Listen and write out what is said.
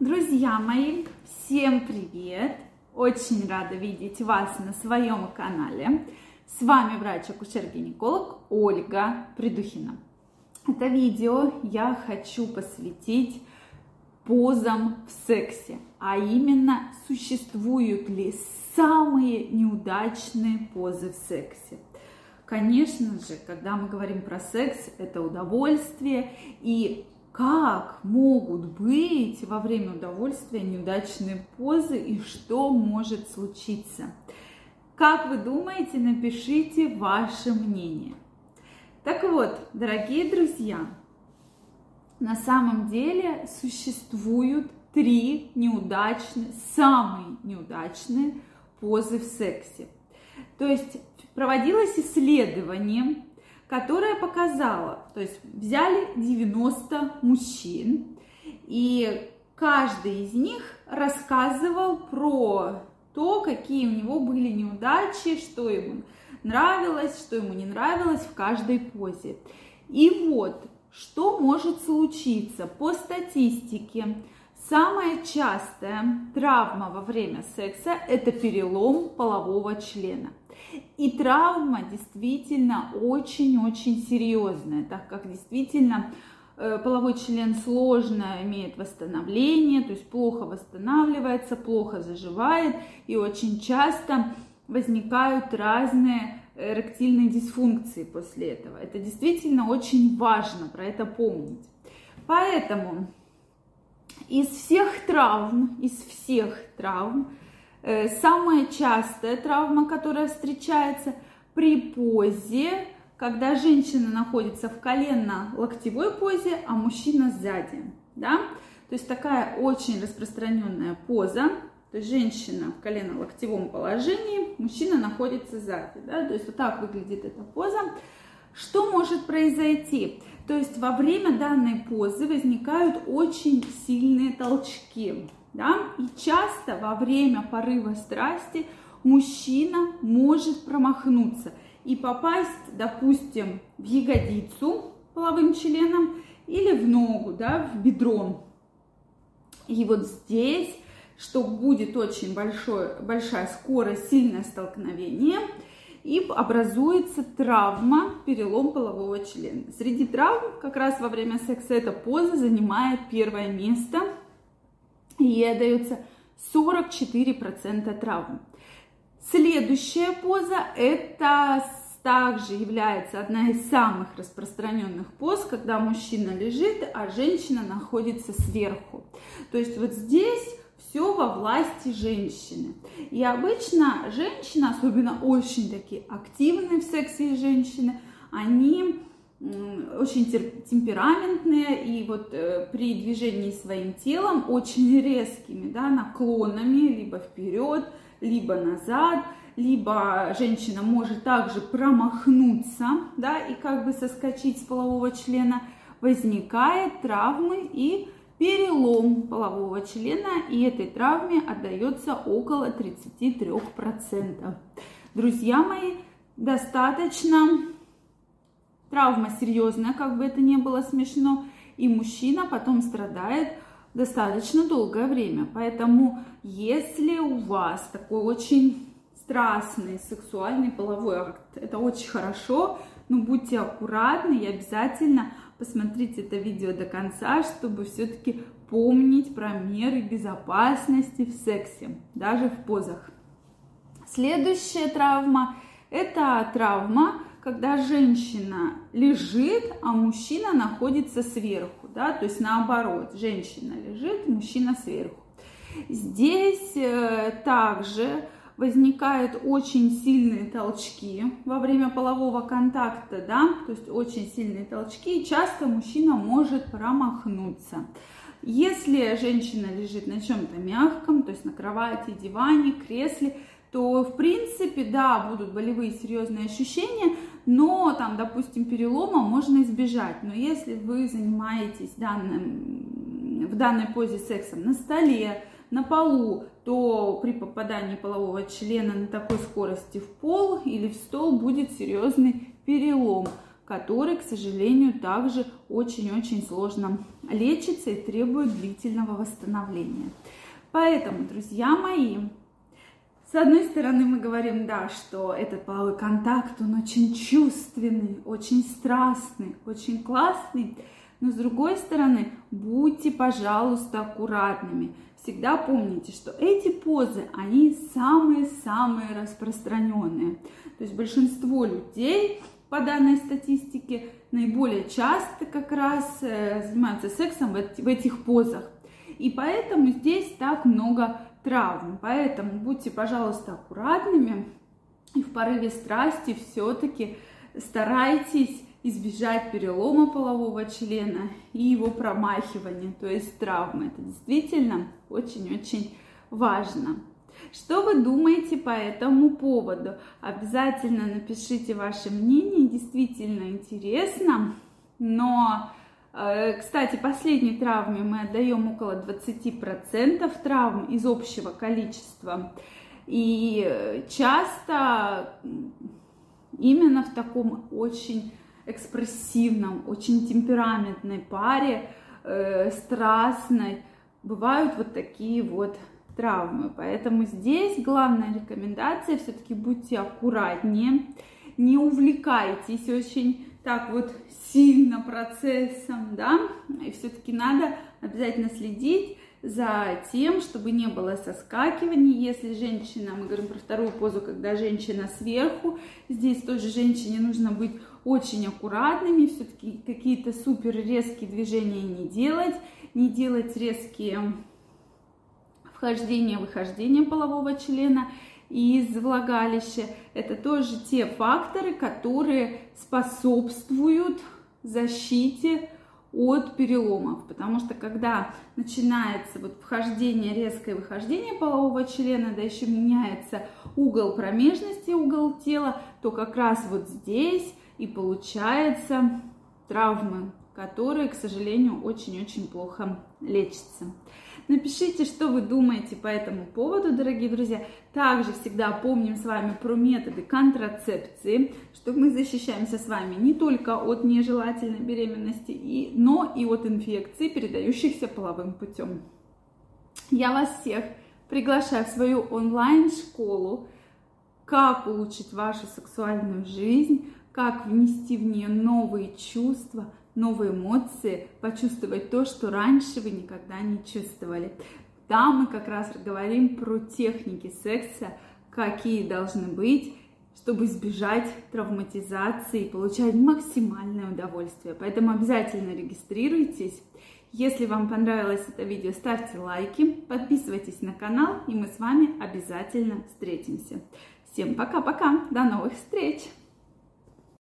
Друзья мои, всем привет! Очень рада видеть вас на своем канале. С вами врач-акушер-гинеколог Ольга Придухина. Это видео я хочу посвятить позам в сексе, а именно существуют ли самые неудачные позы в сексе. Конечно же, когда мы говорим про секс, это удовольствие, и как могут быть во время удовольствия неудачные позы и что может случиться. Как вы думаете, напишите ваше мнение. Так вот, дорогие друзья, на самом деле существуют три неудачные, самые неудачные позы в сексе. То есть проводилось исследование которая показала, то есть взяли 90 мужчин, и каждый из них рассказывал про то, какие у него были неудачи, что ему нравилось, что ему не нравилось в каждой позе. И вот, что может случиться по статистике, Самая частая травма во время секса – это перелом полового члена. И травма действительно очень-очень серьезная, так как действительно э, половой член сложно имеет восстановление, то есть плохо восстанавливается, плохо заживает, и очень часто возникают разные эректильные дисфункции после этого. Это действительно очень важно про это помнить. Поэтому из всех травм, из всех травм, э, самая частая травма, которая встречается при позе, когда женщина находится в коленно-локтевой позе, а мужчина сзади, да, то есть такая очень распространенная поза, то есть женщина в колено-локтевом положении, мужчина находится сзади, да, то есть вот так выглядит эта поза. Что может произойти? То есть во время данной позы возникают очень сильные толчки. Да? И часто во время порыва страсти мужчина может промахнуться и попасть, допустим, в ягодицу половым членом или в ногу, да, в бедро. И вот здесь, что будет очень большое, большая скорость, сильное столкновение – и образуется травма, перелом полового члена. Среди травм как раз во время секса эта поза занимает первое место, и ей дается 44% травм. Следующая поза это также является одна из самых распространенных поз, когда мужчина лежит, а женщина находится сверху. То есть вот здесь все во власти женщины. И обычно женщины, особенно очень такие активные в сексе женщины, они очень темпераментные и вот э, при движении своим телом очень резкими да, наклонами либо вперед, либо назад, либо женщина может также промахнуться да, и как бы соскочить с полового члена, возникает травмы и перелом полового члена, и этой травме отдается около 33%. Друзья мои, достаточно травма серьезная, как бы это ни было смешно, и мужчина потом страдает достаточно долгое время. Поэтому, если у вас такой очень страстный сексуальный половой акт, это очень хорошо, но будьте аккуратны и обязательно посмотрите это видео до конца, чтобы все-таки помнить про меры безопасности в сексе, даже в позах. Следующая травма – это травма, когда женщина лежит, а мужчина находится сверху, да, то есть наоборот, женщина лежит, мужчина сверху. Здесь э, также возникают очень сильные толчки во время полового контакта, да, то есть очень сильные толчки, и часто мужчина может промахнуться. Если женщина лежит на чем-то мягком, то есть на кровати, диване, кресле, то в принципе, да, будут болевые серьезные ощущения, но там, допустим, перелома можно избежать. Но если вы занимаетесь данным, в данной позе сексом на столе, на полу, то при попадании полового члена на такой скорости в пол или в стол будет серьезный перелом, который, к сожалению, также очень-очень сложно лечится и требует длительного восстановления. Поэтому, друзья мои, с одной стороны, мы говорим, да, что этот половой контакт, он очень чувственный, очень страстный, очень классный, но с другой стороны, будьте, пожалуйста, аккуратными. Всегда помните, что эти позы, они самые-самые распространенные. То есть большинство людей по данной статистике наиболее часто как раз э, занимаются сексом в этих позах. И поэтому здесь так много травм. Поэтому будьте, пожалуйста, аккуратными и в порыве страсти все-таки старайтесь избежать перелома полового члена и его промахивания, то есть травмы. Это действительно очень-очень важно. Что вы думаете по этому поводу? Обязательно напишите ваше мнение, действительно интересно. Но, э, кстати, последней травме мы отдаем около 20% травм из общего количества. И часто именно в таком очень экспрессивном, очень темпераментной паре, э, страстной, бывают вот такие вот травмы. Поэтому здесь главная рекомендация, все-таки будьте аккуратнее, не увлекайтесь очень так вот сильно процессом, да, и все-таки надо обязательно следить за тем, чтобы не было соскакиваний. Если женщина, мы говорим про вторую позу, когда женщина сверху, здесь тоже женщине нужно быть очень аккуратными, все-таки какие-то супер резкие движения не делать, не делать резкие вхождения, выхождения полового члена из влагалища. Это тоже те факторы, которые способствуют защите от переломов, потому что когда начинается вот вхождение, резкое выхождение полового члена, да еще меняется угол промежности, угол тела, то как раз вот здесь и получается травмы, которые, к сожалению, очень-очень плохо лечатся. Напишите, что вы думаете по этому поводу, дорогие друзья. Также всегда помним с вами про методы контрацепции, что мы защищаемся с вами не только от нежелательной беременности, но и от инфекций, передающихся половым путем. Я вас всех приглашаю в свою онлайн-школу «Как улучшить вашу сексуальную жизнь», как внести в нее новые чувства, новые эмоции, почувствовать то, что раньше вы никогда не чувствовали. Там мы как раз говорим про техники секса, какие должны быть, чтобы избежать травматизации и получать максимальное удовольствие. Поэтому обязательно регистрируйтесь. Если вам понравилось это видео, ставьте лайки, подписывайтесь на канал, и мы с вами обязательно встретимся. Всем пока-пока, до новых встреч!